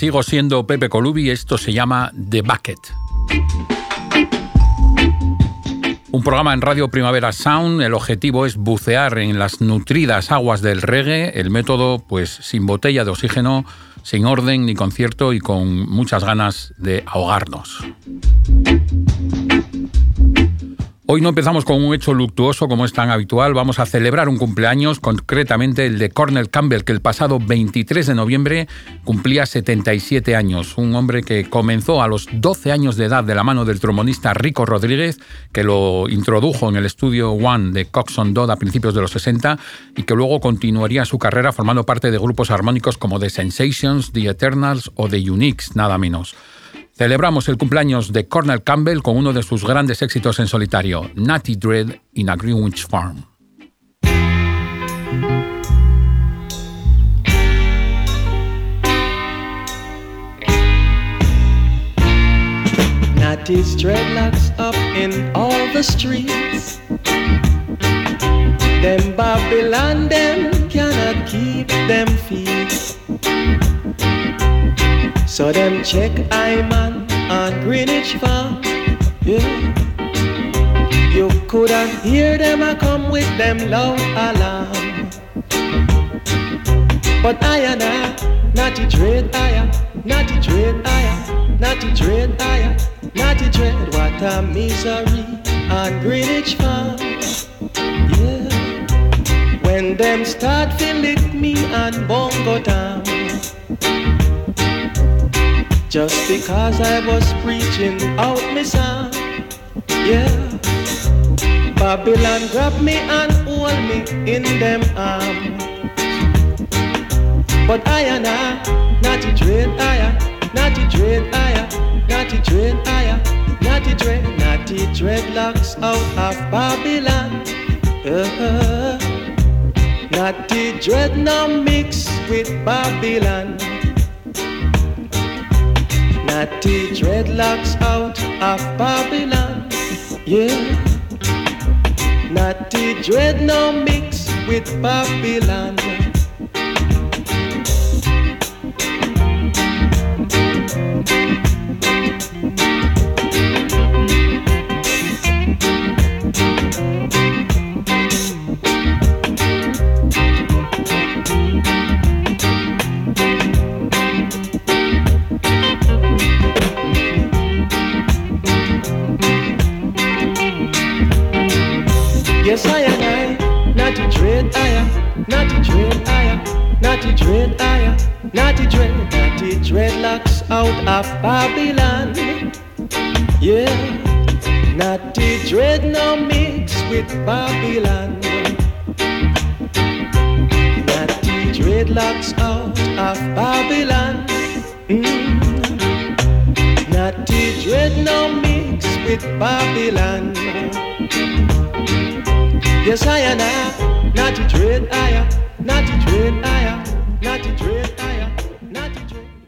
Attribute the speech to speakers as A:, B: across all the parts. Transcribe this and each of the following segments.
A: Sigo siendo Pepe Colubi esto se llama The Bucket. Un programa en Radio Primavera Sound, el objetivo es bucear en las nutridas aguas del reggae, el método pues sin botella de oxígeno, sin orden ni concierto y con muchas ganas de ahogarnos. Hoy no empezamos con un hecho luctuoso como es tan habitual, vamos a celebrar un cumpleaños, concretamente el de Cornel Campbell, que el pasado 23 de noviembre cumplía 77 años, un hombre que comenzó a los 12 años de edad de la mano del trombonista Rico Rodríguez, que lo introdujo en el estudio One de Coxon Dodd a principios de los 60 y que luego continuaría su carrera formando parte de grupos armónicos como The Sensations, The Eternals o The Uniques, nada menos. Celebramos el cumpleaños de Cornel Campbell con uno de sus grandes éxitos en solitario, Natty Dread in a Greenwich Farm.
B: Natty's dreadlocks up in all the streets. Them Babylon, them cannot keep them feet. So them check Iman on Greenwich Farm. Yeah. You couldn't hear them a come with them loud alarm. But I and I, naughty dread I naughty dread I naughty dread I naughty dread. What a misery on Greenwich Farm. Yeah. When them start to lick me on Bongo Town. Just because I was preaching out my song, yeah. Babylon grabbed me and hold me in them arms. But I and I, naughty dread, I, naughty dread, I, naughty dread, I, naughty dread, naughty dreadlocks out of Babylon. Uh-huh. Naughty dread now mix with Babylon. Natty dreadlocks out of Babylon. Yeah. Natty dread no mix with Babylon. Yes, I am I, naughty dread I am, naughty dread I am, naughty dread I am, naughty dread, naughty dreadlocks out of Babylon. Yeah, naughty dread no mix with Babylon. Naughty dreadlocks out of Babylon. Mm. Naughty dread no mix with Babylon.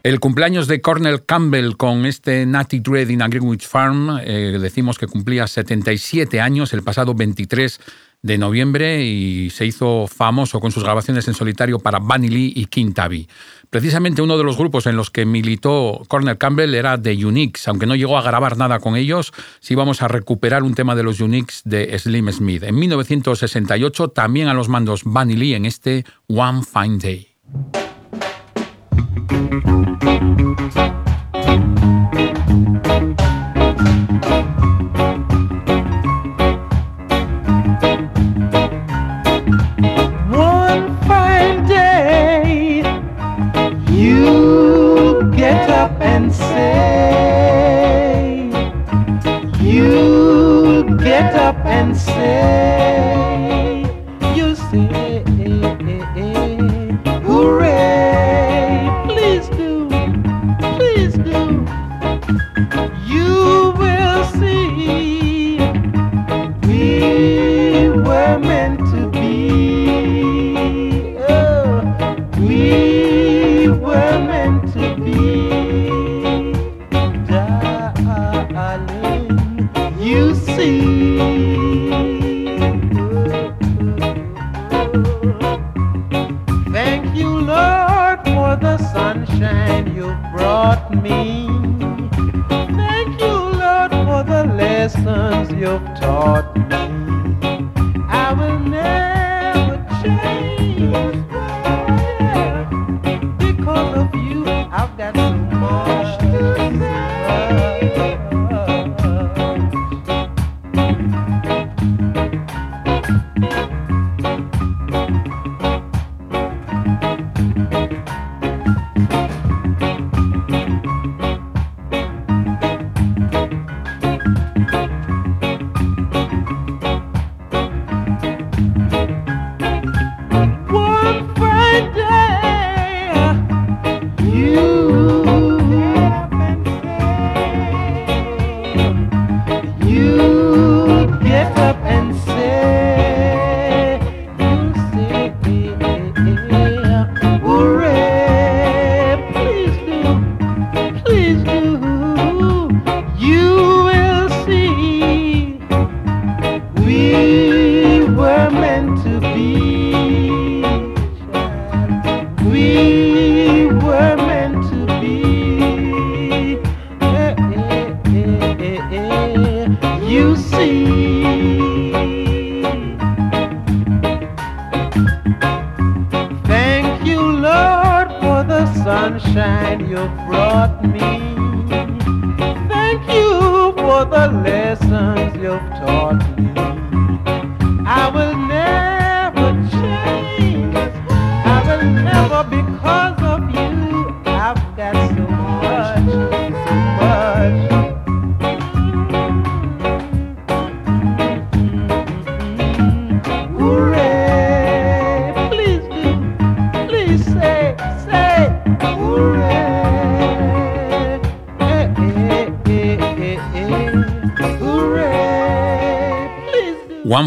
A: El cumpleaños de Cornel Campbell con este Natty Dread in a Greenwich Farm, eh, decimos que cumplía 77 años el pasado 23 de noviembre y se hizo famoso con sus grabaciones en solitario para Bunny Lee y King Tabby. Precisamente uno de los grupos en los que militó Cornel Campbell era The Uniques, aunque no llegó a grabar nada con ellos, sí vamos a recuperar un tema de los Uniques de Slim Smith. En 1968 también a los mandos Bunny Lee en este One Fine Day.
C: up and say, you get up and say, you say, hooray, please do, please do. You will see we were meant see.
A: One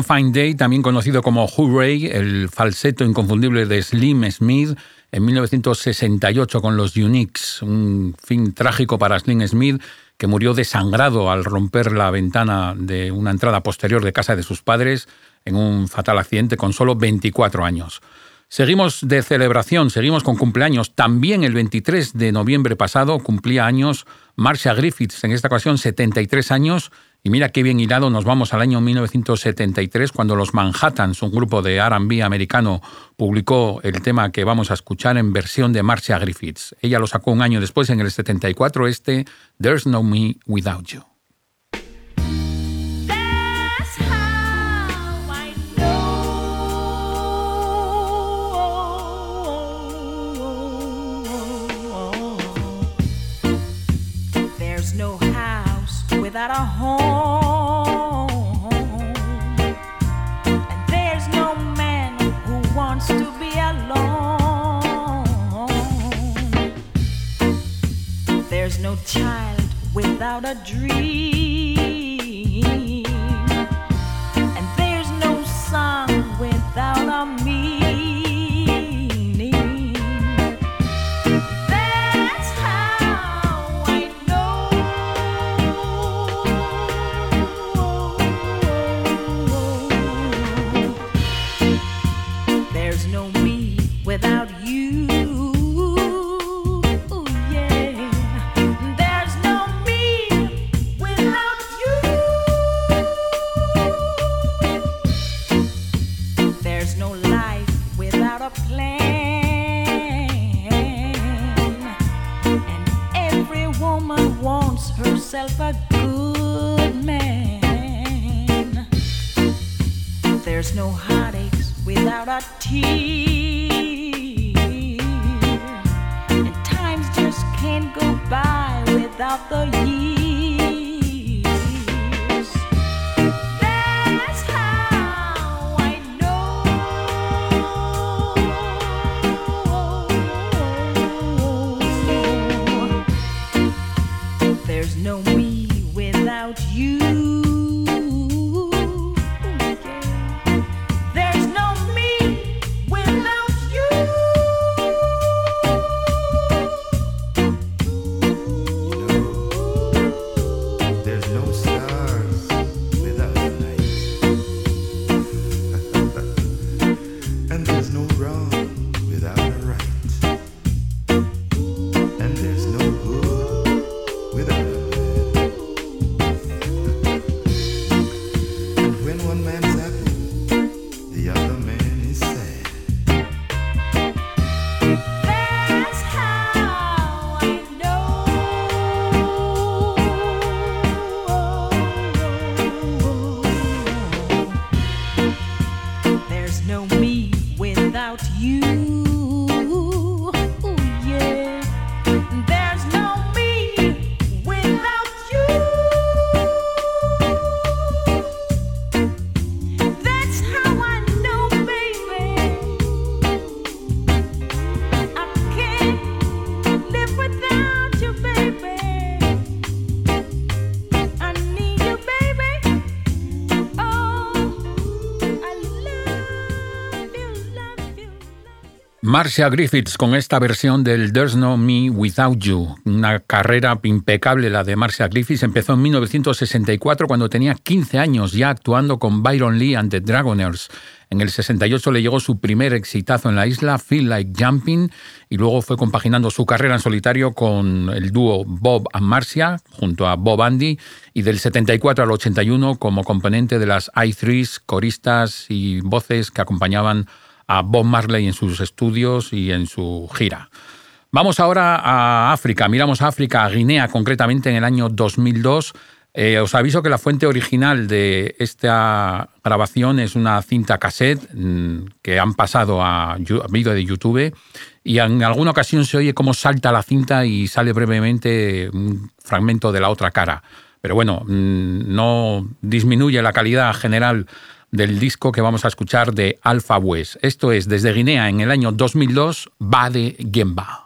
A: Fine Day, también conocido como Hooray, el falseto inconfundible de Slim Smith, en 1968 con los Uniques, un fin trágico para Slim Smith, que murió desangrado al romper la ventana de una entrada posterior de casa de sus padres en un fatal accidente con solo 24 años. Seguimos de celebración, seguimos con cumpleaños. También el 23 de noviembre pasado cumplía años Marcia Griffiths, en esta ocasión 73 años. Y mira qué bien hilado nos vamos al año 1973, cuando los Manhattans, un grupo de RB americano, publicó el tema que vamos a escuchar en versión de Marcia Griffiths. Ella lo sacó un año después, en el 74, este There's No Me Without You.
D: Without a home. And there's no man who wants to be alone. There's no child without a dream.
E: Marcia Griffiths con esta versión del There's No Me Without You. Una carrera impecable la de Marcia Griffiths. Empezó en 1964 cuando tenía 15 años ya actuando con Byron Lee and the Dragoners. En el 68 le llegó su primer exitazo en la isla, Feel Like Jumping, y luego fue compaginando su carrera en solitario con el dúo Bob and Marcia, junto a Bob Andy, y del 74 al 81 como componente de las i3s, coristas y voces que acompañaban a Bob Marley en sus estudios y en su gira. Vamos ahora a África, miramos a África, a Guinea concretamente en el año 2002. Eh, os aviso que la fuente original de esta grabación es una cinta cassette mm, que han pasado a, a vídeo de YouTube y en alguna ocasión se oye cómo salta la cinta y sale brevemente un fragmento de la otra cara. Pero bueno, mm, no disminuye la calidad general del disco que vamos a escuchar de Alpha West. Esto es desde Guinea en el año 2002, Bade Gemba.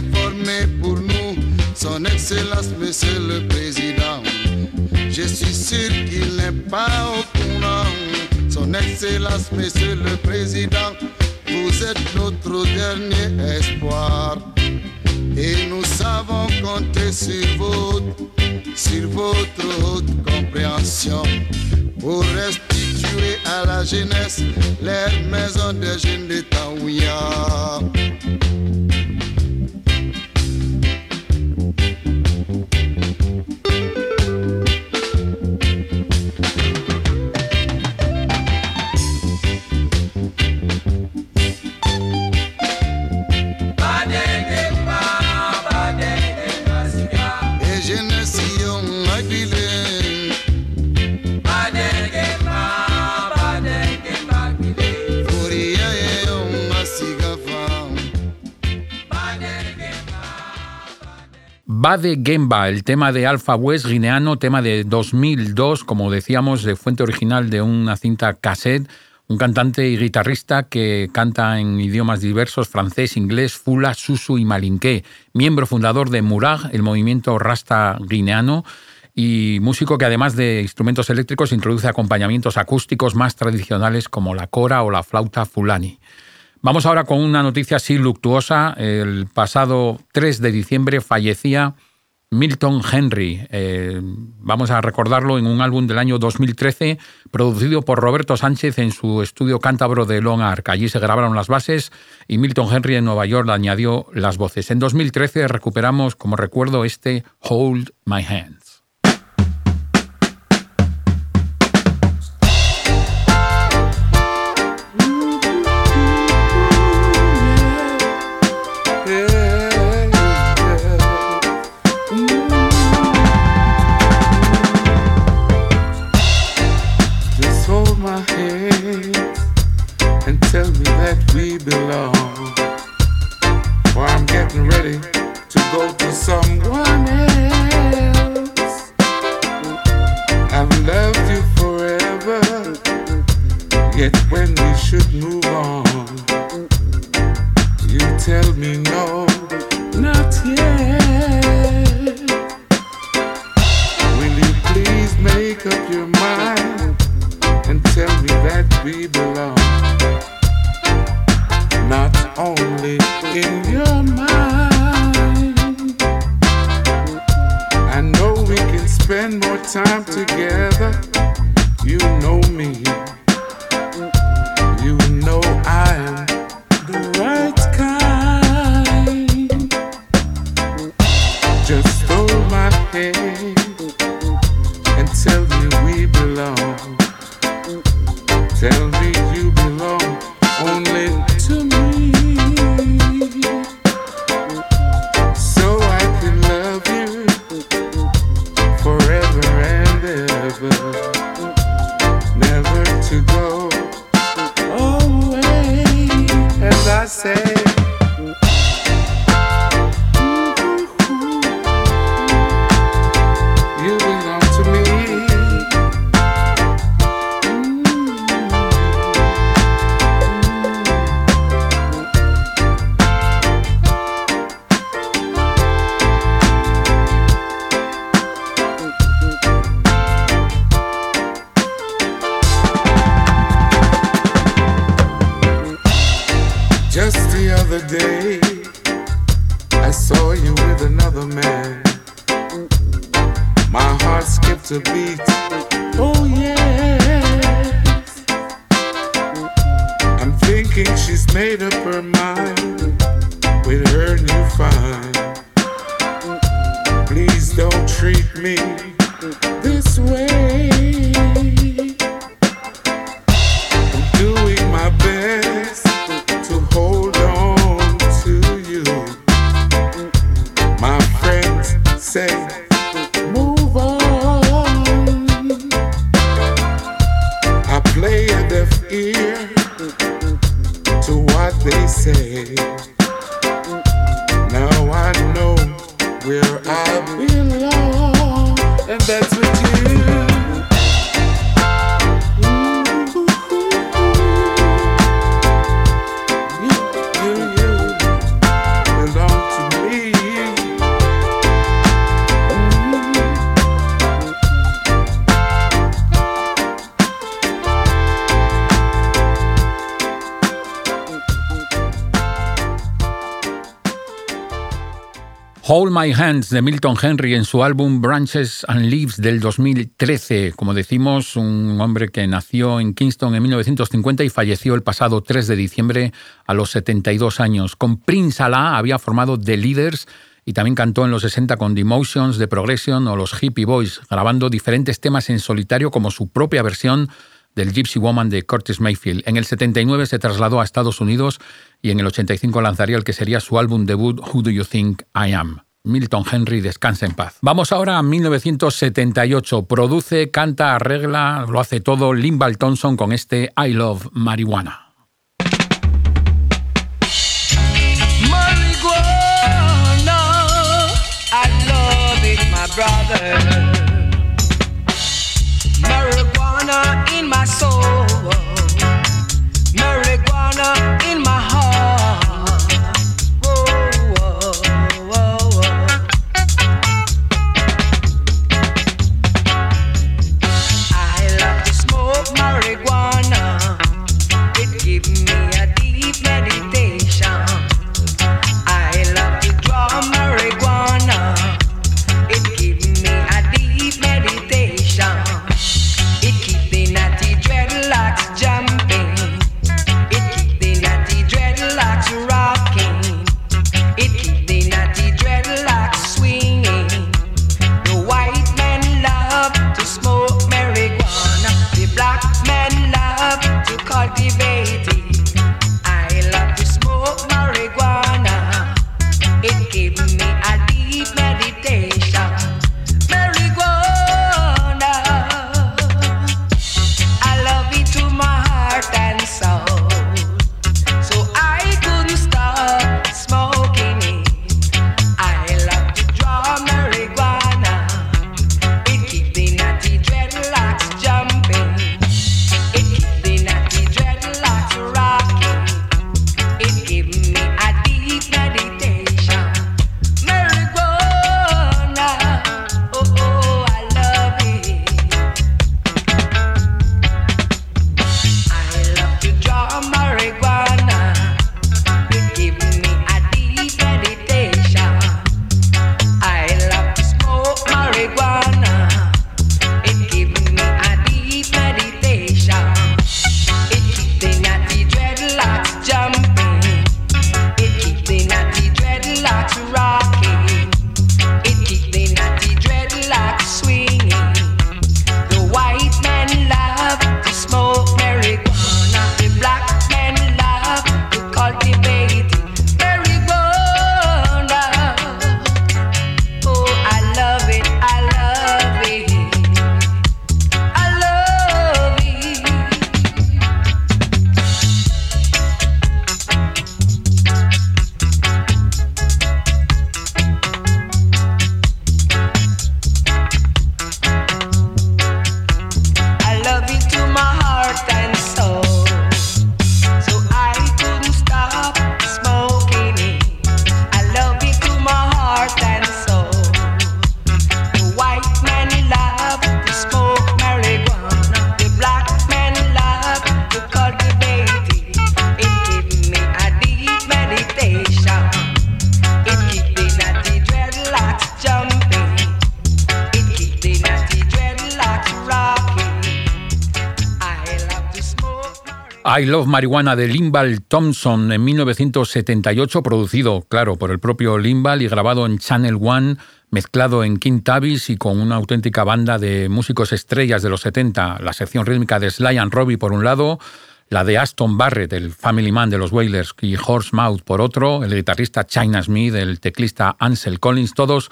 E: informer pour nous son excellence, monsieur le président. Je suis sûr qu'il n'est pas au courant. Son excellence, monsieur le président, vous êtes notre dernier espoir. Et nous savons compter sur votre, sur votre haute compréhension pour restituer à la jeunesse leur maison de jeunes de Taouya.
F: Bade Gemba, el tema de Alpha West guineano, tema de 2002, como decíamos, de fuente original de una cinta cassette, un cantante y guitarrista que canta en idiomas diversos, francés, inglés, fula, susu y malinqué, miembro fundador de Murag, el movimiento rasta guineano, y músico que además de instrumentos eléctricos introduce acompañamientos acústicos más tradicionales como la cora o la flauta fulani. Vamos ahora con una noticia así luctuosa. El pasado 3 de diciembre fallecía Milton Henry. Eh, vamos a recordarlo en un álbum del año 2013 producido por Roberto Sánchez en su estudio cántabro de Long Arc. Allí se grabaron las bases y Milton Henry en Nueva York añadió las voces. En 2013 recuperamos como recuerdo este Hold My Hands.
G: My
A: Hands de Milton Henry en su álbum Branches and Leaves del 2013. Como decimos, un hombre que nació en Kingston en 1950 y falleció el pasado 3 de diciembre a los 72 años. Con Prince Allah había formado The Leaders y también cantó en los 60 con The Motions, The Progression o los Hippie Boys, grabando diferentes temas en solitario como su propia versión del Gypsy Woman de Curtis Mayfield. En el 79 se trasladó a Estados Unidos y en el 85 lanzaría el que sería su álbum debut Who Do You Think I Am. Milton Henry, descansa en paz. Vamos ahora a 1978. Produce, canta, arregla, lo hace todo Limbal Thompson con este I Love Marijuana.
H: In my soul, to cultivate
A: I Love Marijuana de Limbal Thompson en 1978, producido, claro, por el propio Limbal y grabado en Channel One, mezclado en King Tavis y con una auténtica banda de músicos estrellas de los 70, la sección rítmica de Sly and Robbie por un lado, la de Aston Barrett, el Family Man de los Wailers, y Horse Mouth por otro, el guitarrista China Smith, el teclista Ansel Collins, todos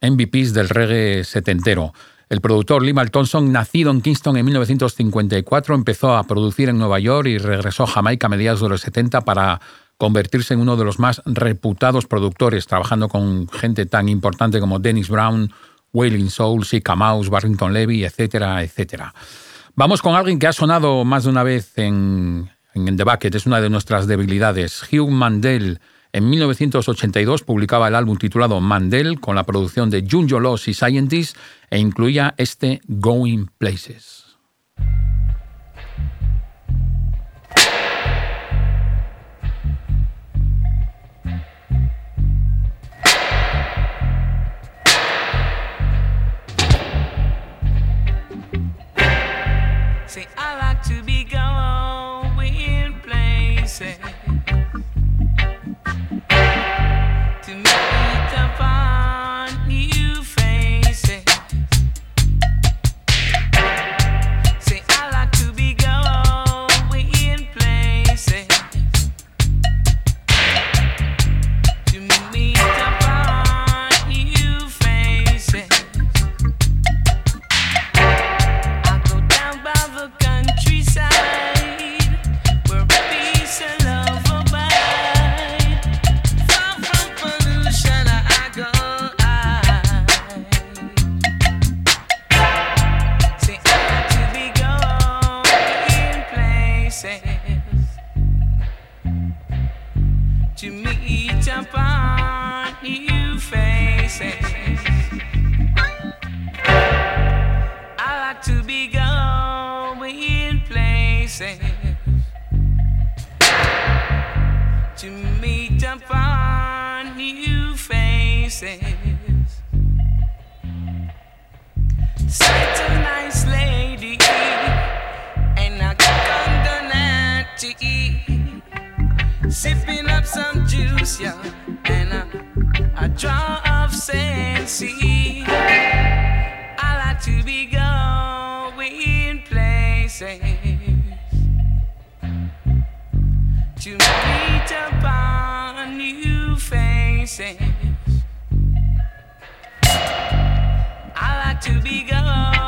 A: MVPs del reggae setentero. El productor Lee Thompson, nacido en Kingston en 1954, empezó a producir en Nueva York y regresó a Jamaica a mediados de los 70 para convertirse en uno de los más reputados productores, trabajando con gente tan importante como Dennis Brown, Wailing Soul, Sika Mouse, Barrington Levy, etcétera, etcétera. Vamos con alguien que ha sonado más de una vez en, en The Bucket, es una de nuestras debilidades. Hugh Mandel, en 1982, publicaba el álbum titulado Mandel con la producción de Junjo Loss y Scientists e incluía este Going Places. upon new faces. and a, draw of sense. I like to be going places to meet upon new faces. I like to be gone.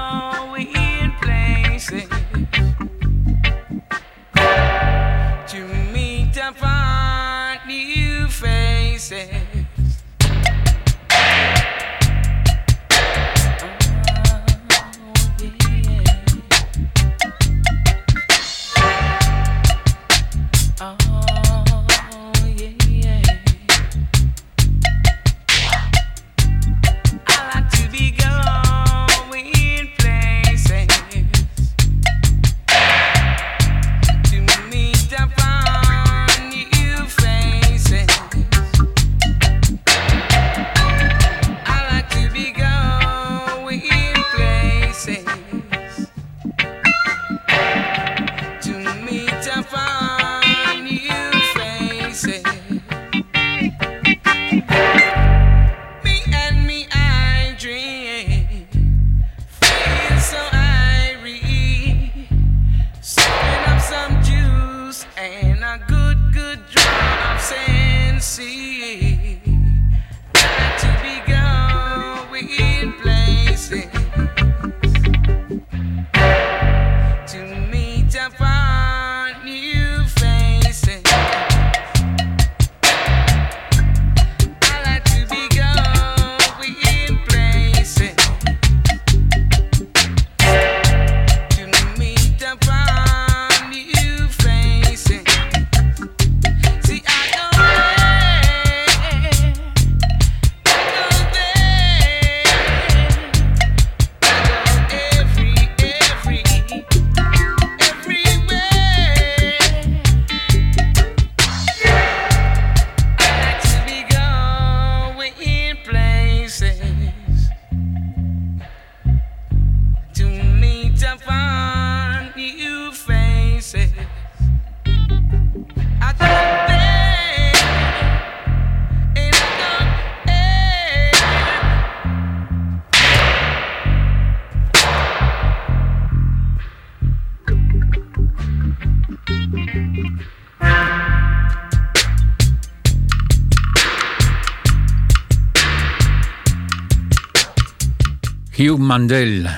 A: Hugh Mandel,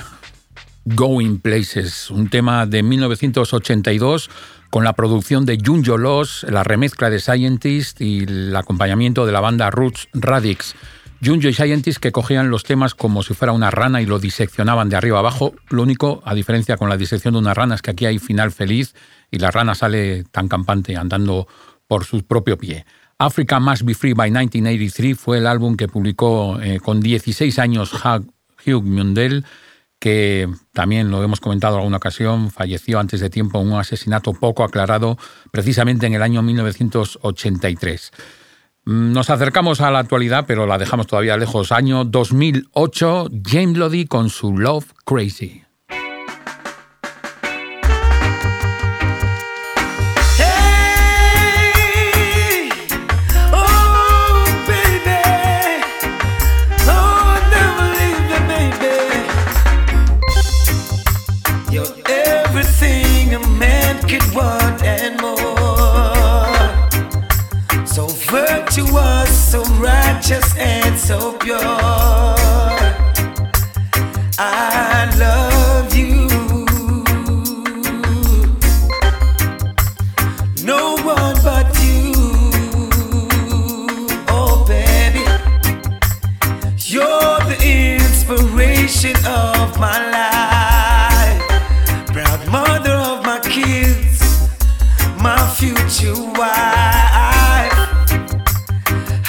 A: Going Places, un tema de 1982 con la producción de Junjo Loss, la remezcla de Scientist y el acompañamiento de la banda Roots Radix. Junjo y Scientist que cogían los temas como si fuera una rana y lo diseccionaban de arriba abajo. Lo único, a diferencia con la disección de una rana, es que aquí hay final feliz y la rana sale tan campante andando por su propio pie. Africa Must Be Free by 1983 fue el álbum que publicó eh, con 16 años Mundell, que también lo hemos comentado en alguna ocasión, falleció antes de tiempo en un asesinato poco aclarado, precisamente en el año 1983. Mm, nos acercamos a la actualidad, pero la dejamos todavía lejos. Año 2008, James Lodi con su Love Crazy.
I: Righteous and so pure. I love you. No one but you. Oh, baby. You're the inspiration of my life. Proud mother of my kids. My future wife.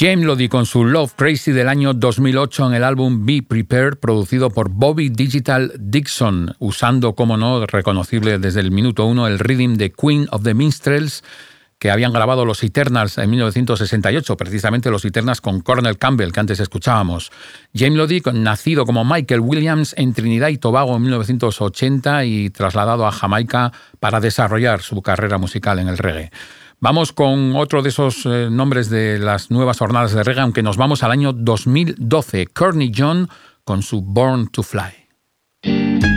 A: James Lodi con su Love Crazy del año 2008 en el álbum Be Prepared, producido por Bobby Digital Dixon, usando, como no, reconocible desde el minuto uno, el rhythm de Queen of the Minstrels
J: que habían grabado los Eternals en 1968, precisamente los Eternals con Cornel Campbell, que antes escuchábamos. James Lodi, nacido como Michael Williams en Trinidad y Tobago en 1980 y trasladado a Jamaica para desarrollar su carrera musical en el reggae. Vamos con otro de esos eh, nombres de las nuevas jornadas de reggae, aunque nos vamos al año 2012, Courtney John con su Born to Fly.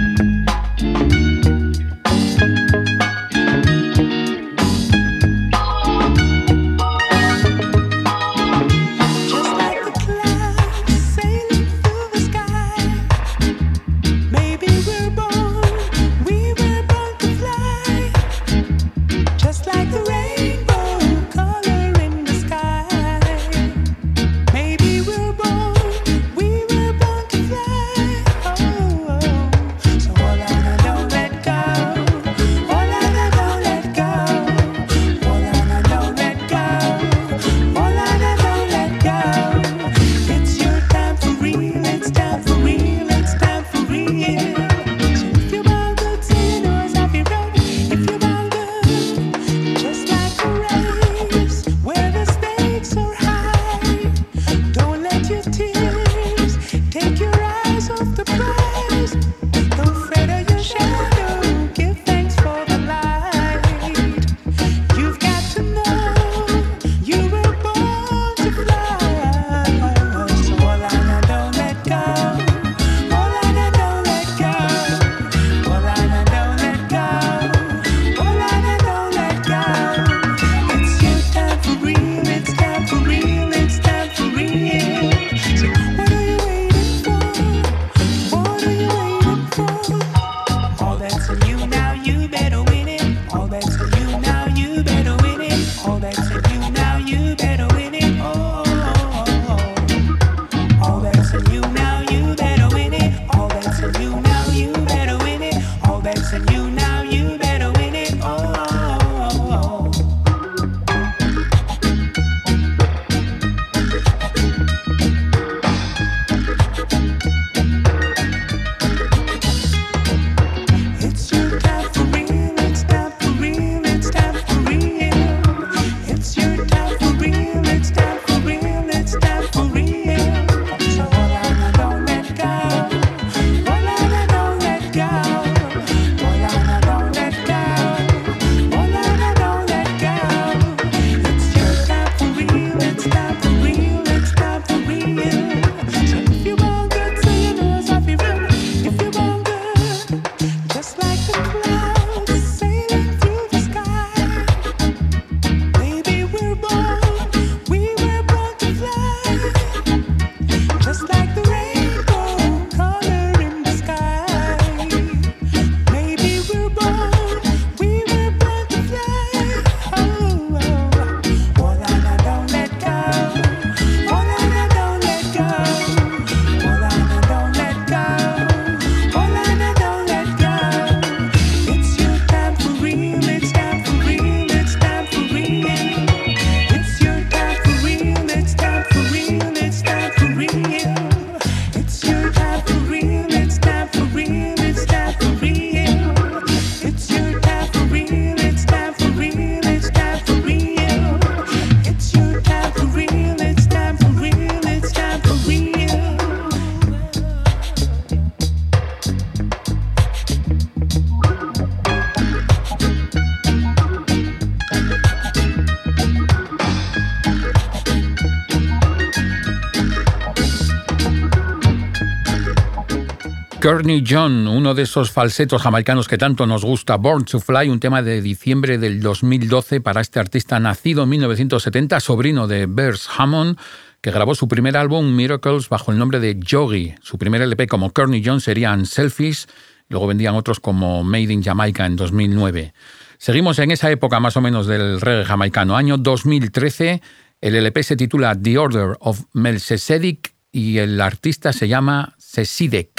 J: Courtney John, uno de esos falsetos jamaicanos que tanto nos gusta, Born to Fly, un tema de diciembre del 2012 para este artista nacido en 1970, sobrino de Bers Hammond, que grabó su primer álbum Miracles bajo el nombre de Yogi. Su primer LP como Courtney John serían Selfish, luego vendían otros como Made in Jamaica en 2009. Seguimos en esa época más o menos del reggae jamaicano, año 2013. El LP se titula The Order of Melchizedek y el artista se llama Sesidek.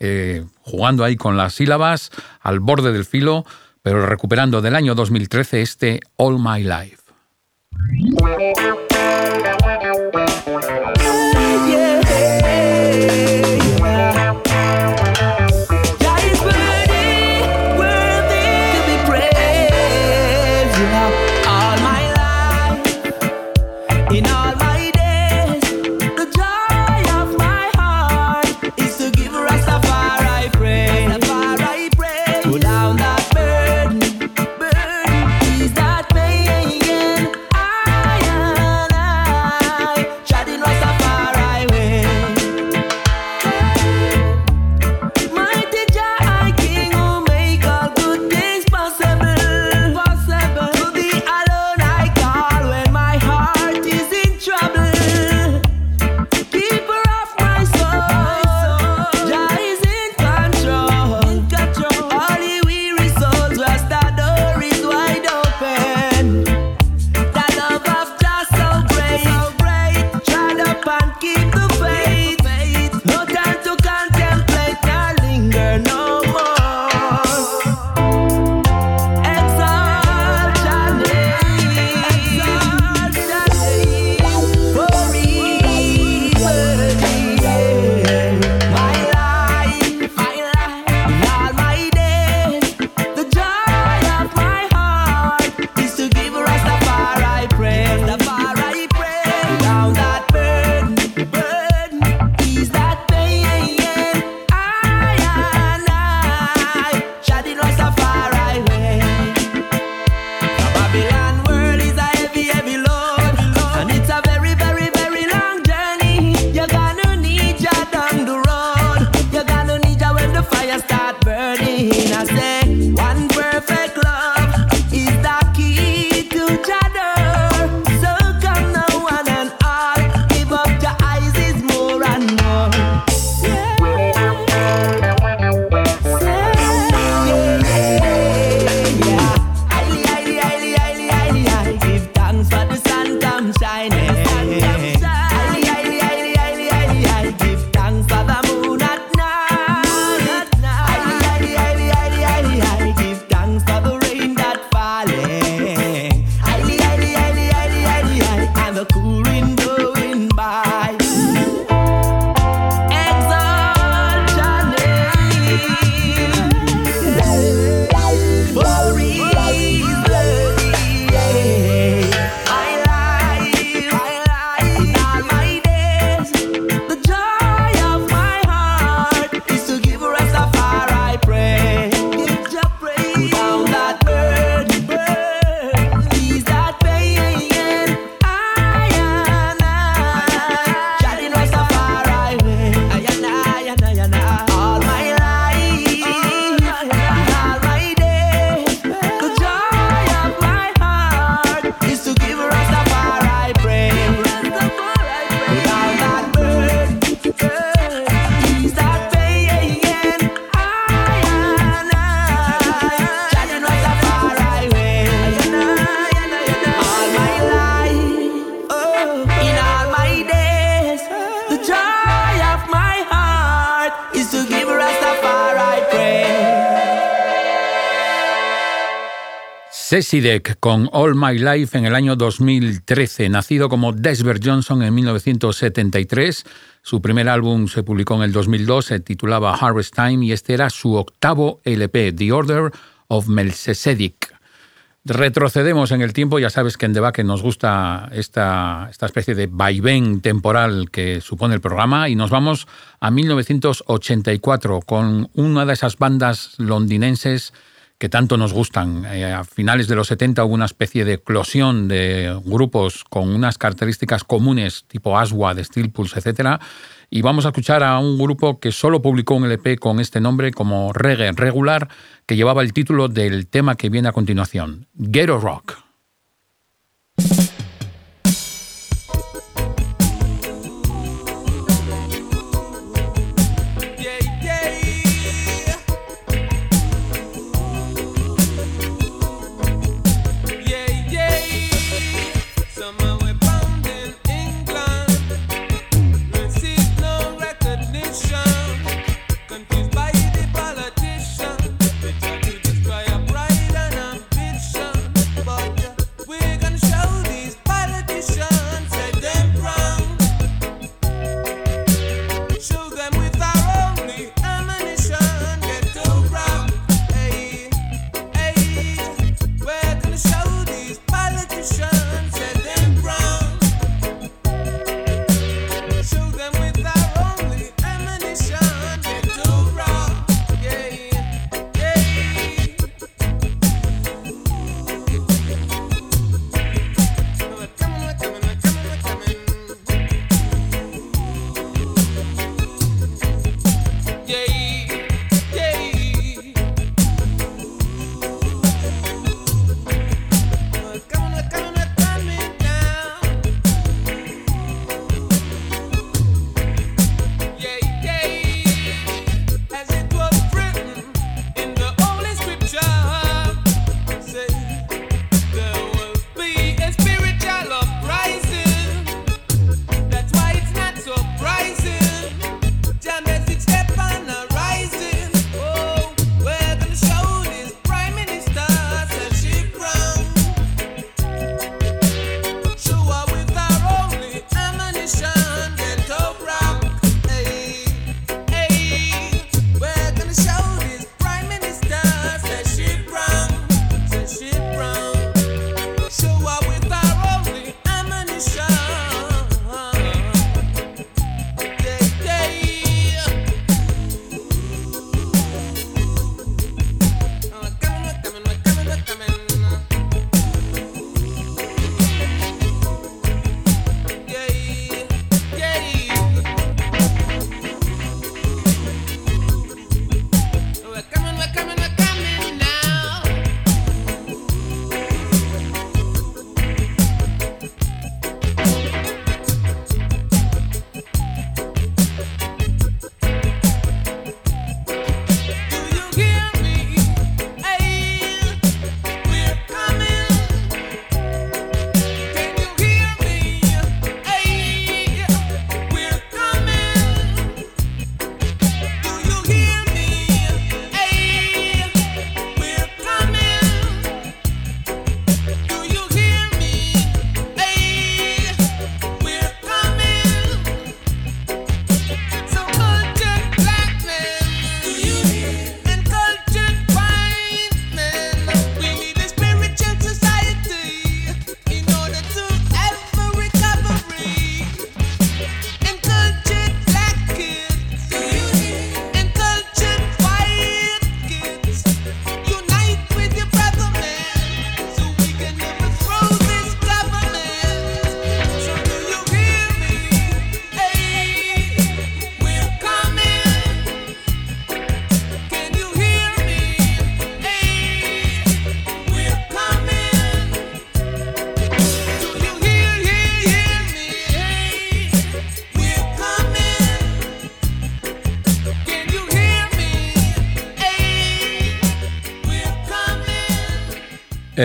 J: Eh, jugando ahí con las sílabas al borde del filo, pero recuperando del año 2013 este All My Life.
A: Sesidek con All My Life en el año 2013. Nacido como Desbert Johnson en 1973, su primer álbum se publicó en el 2002, se titulaba Harvest Time y este era su octavo LP, The Order of Melchizedek. Retrocedemos en el tiempo, ya sabes que en Debate nos gusta esta, esta especie de vaivén temporal que supone el programa y nos vamos a 1984 con una de esas bandas londinenses que tanto nos gustan. Eh, a finales de los 70 hubo una especie de eclosión de grupos con unas características comunes, tipo Aswa, de Steel Pulse, etc. Y vamos a escuchar a un grupo que solo publicó un LP con este nombre como Reggae Regular, que llevaba el título del tema que viene a continuación, Ghetto Rock.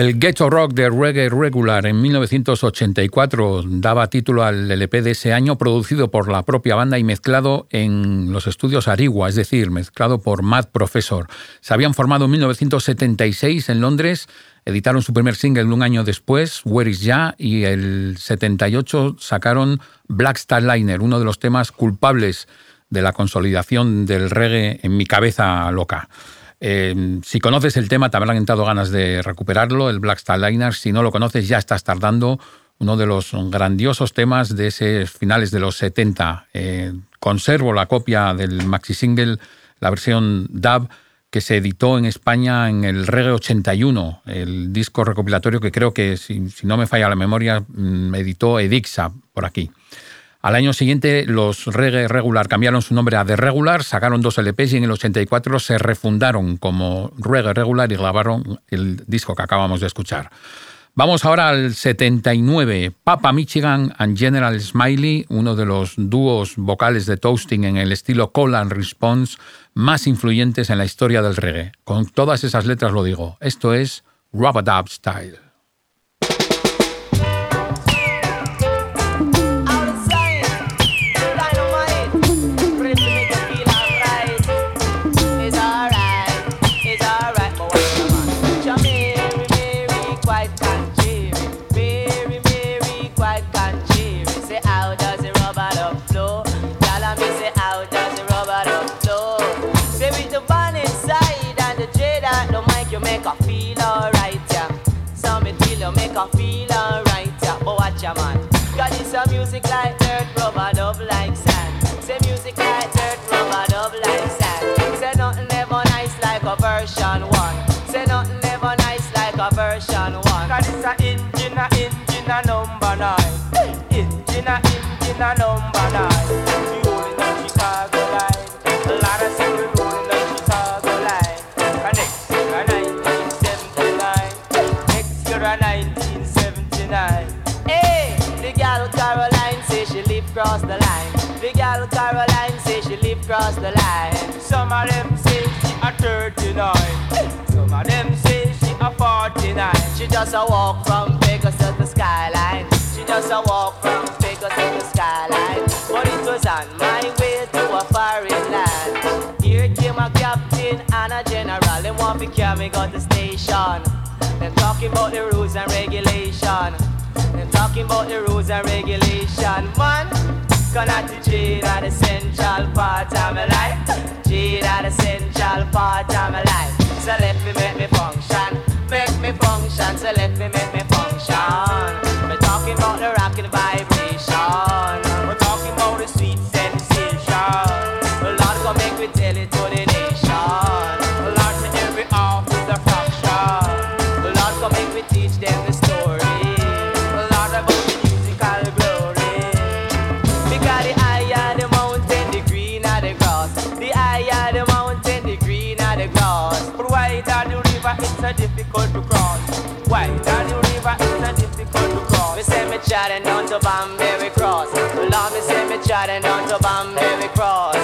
A: El Ghetto Rock de Reggae Regular en 1984 daba título al LP de ese año, producido por la propia banda y mezclado en los estudios Arigua, es decir, mezclado por Mad Professor. Se habían formado en 1976 en Londres, editaron su primer single un año después, Where Is Ya, y el 78 sacaron Black Star Liner, uno de los temas culpables de la consolidación del reggae en mi cabeza loca. Eh, si conoces el tema, te habrán entrado ganas de recuperarlo, el Black Star Liner. Si no lo conoces, ya estás tardando. Uno de los grandiosos temas de esos finales de los 70. Eh, conservo la copia del maxi single, la versión dub, que se editó en España en el Reggae 81, el disco recopilatorio que creo que, si, si no me falla la memoria, mm, editó Edixa por aquí. Al año siguiente, los Reggae Regular cambiaron su nombre a The Regular, sacaron dos LPs y en el 84 se refundaron como Reggae Regular y grabaron el disco que acabamos de escuchar. Vamos ahora al 79, Papa Michigan and General Smiley, uno de los dúos vocales de toasting en el estilo Call and Response más influyentes en la historia del reggae. Con todas esas letras lo digo, esto es Rub-a-Dub Style.
K: A a number nine. We Chicago line. A lot Chicago line. Next year, a 1979. Next year, a 1979. Hey, the gal Caroline say she live cross the line. The gal Caroline say she live cross the line. Some say she a 39. Some say she a 49. She just a walk from Vegas to the skyline. She just a walk from Vegas to the on my way to a foreign land. Here came a captain and a general. They want to carry me got the station. They're talking about the rules and regulation. They're talking about the rules and regulation. Man, gonna to Jade are the central part of my life. Jade are the central part of my life. So let me make me function. Make me function. So let me make me function. We're talking about the rock. Chatting down to Banbury Cross. Lord, me say me chatting down to Banbury Cross.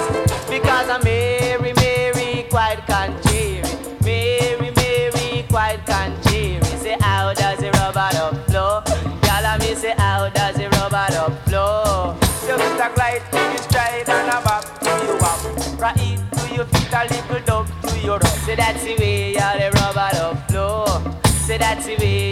K: Because I'm Mary, Mary, quite country. Mary, Mary, quite country. Say how does the rubber dub flow? Y'all me say how does the rubber dub flow? A glide to your stride and a bop to your wop. Right to your feet a little dub to your rub. Say that's the way y'all the rubber dub flow. Say that's the way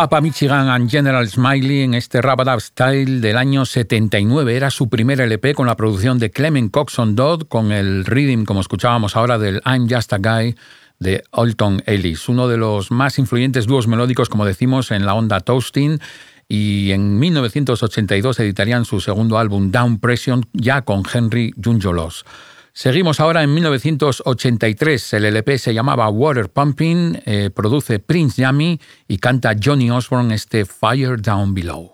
A: Papa Michigan and General Smiley en este Rabadab Style del año 79. Era su primer LP con la producción de Clement Coxon Dodd con el rhythm, como escuchábamos ahora, del I'm Just a Guy de Alton Ellis, uno de los más influyentes dúos melódicos, como decimos, en la onda Toasting. Y en 1982 editarían su segundo álbum Down Pression ya con Henry Junjolos. Seguimos ahora en 1983. El LP se llamaba Water Pumping, eh, produce Prince Yami y canta Johnny Osborne este Fire Down Below.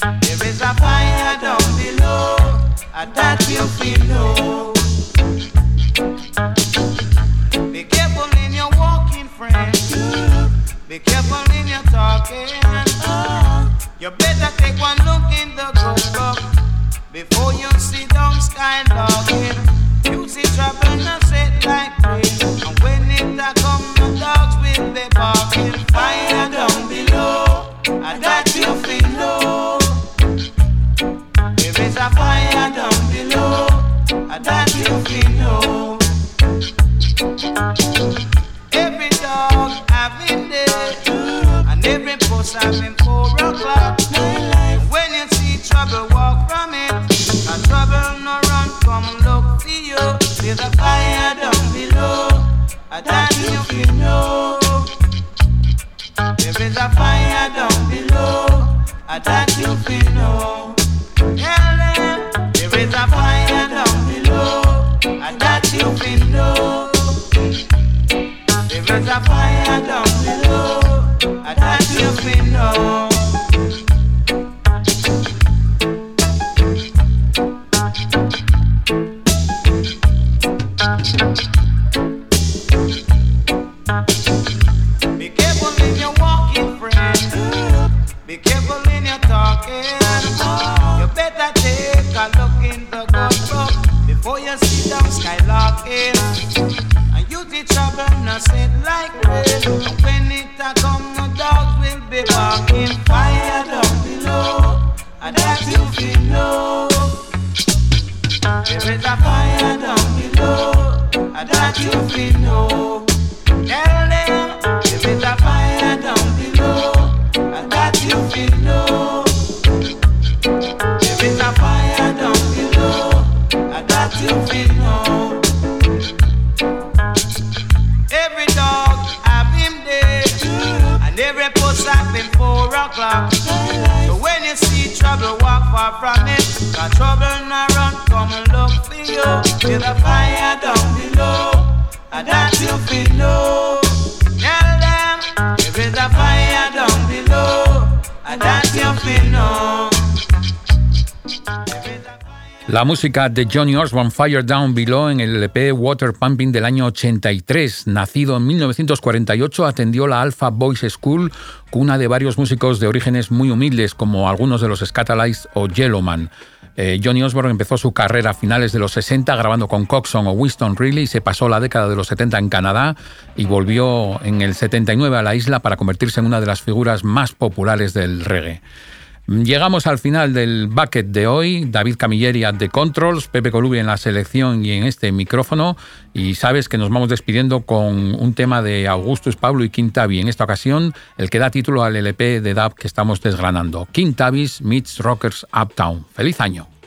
L: There is a fire. That you feel know. Be careful in your walking, friend. Be careful in your talking. You better take one look in the book before you see down skylocking. You see trouble Yes.
A: La música de Johnny Osborne, Fire Down Below, en el LP Water Pumping del año 83. Nacido en 1948, atendió la Alpha Boys School, cuna de varios músicos de orígenes muy humildes, como algunos de los Scatalites o Yellowman. Eh, Johnny Osborne empezó su carrera a finales de los 60 grabando con Coxon o Winston Reilly, se pasó la década de los 70 en Canadá y volvió en el 79 a la isla para convertirse en una de las figuras más populares del reggae. Llegamos al final del bucket de hoy. David Camilleri at The Controls, Pepe Colubi en la selección y en este micrófono. Y sabes que nos vamos despidiendo con un tema de Augustus Pablo y Quintavi. En esta ocasión, el que da título al LP de DAB que estamos desgranando. Quintavis meets Rockers Uptown. ¡Feliz año!